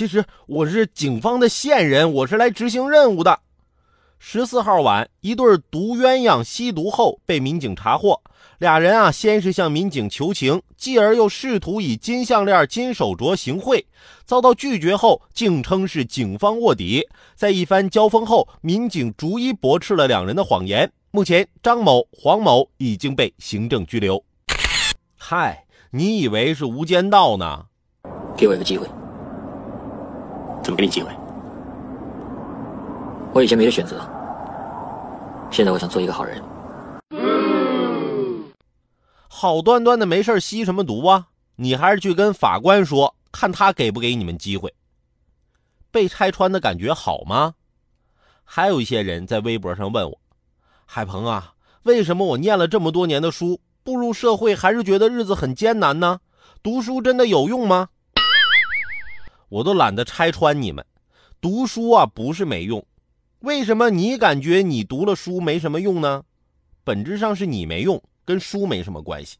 其实我是警方的线人，我是来执行任务的。十四号晚，一对毒鸳鸯吸毒后被民警查获。俩人啊，先是向民警求情，继而又试图以金项链、金手镯行贿，遭到拒绝后，竟称是警方卧底。在一番交锋后，民警逐一驳斥了两人的谎言。目前，张某、黄某已经被行政拘留。嗨，你以为是《无间道》呢？给我一个机会。怎么给你机会？我以前没得选择，现在我想做一个好人。好端端的没事吸什么毒啊？你还是去跟法官说，看他给不给你们机会。被拆穿的感觉好吗？还有一些人在微博上问我：“海鹏啊，为什么我念了这么多年的书，步入社会还是觉得日子很艰难呢？读书真的有用吗？”我都懒得拆穿你们，读书啊不是没用。为什么你感觉你读了书没什么用呢？本质上是你没用。跟书没什么关系。